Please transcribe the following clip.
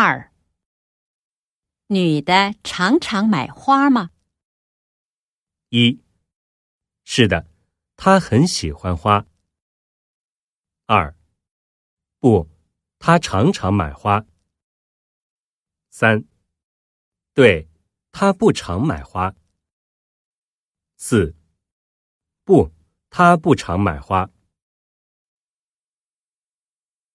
二。女的常常买花吗？一。是的她很喜欢花。二。不她常常买花。三。对她不常买花。四。不她不常买花。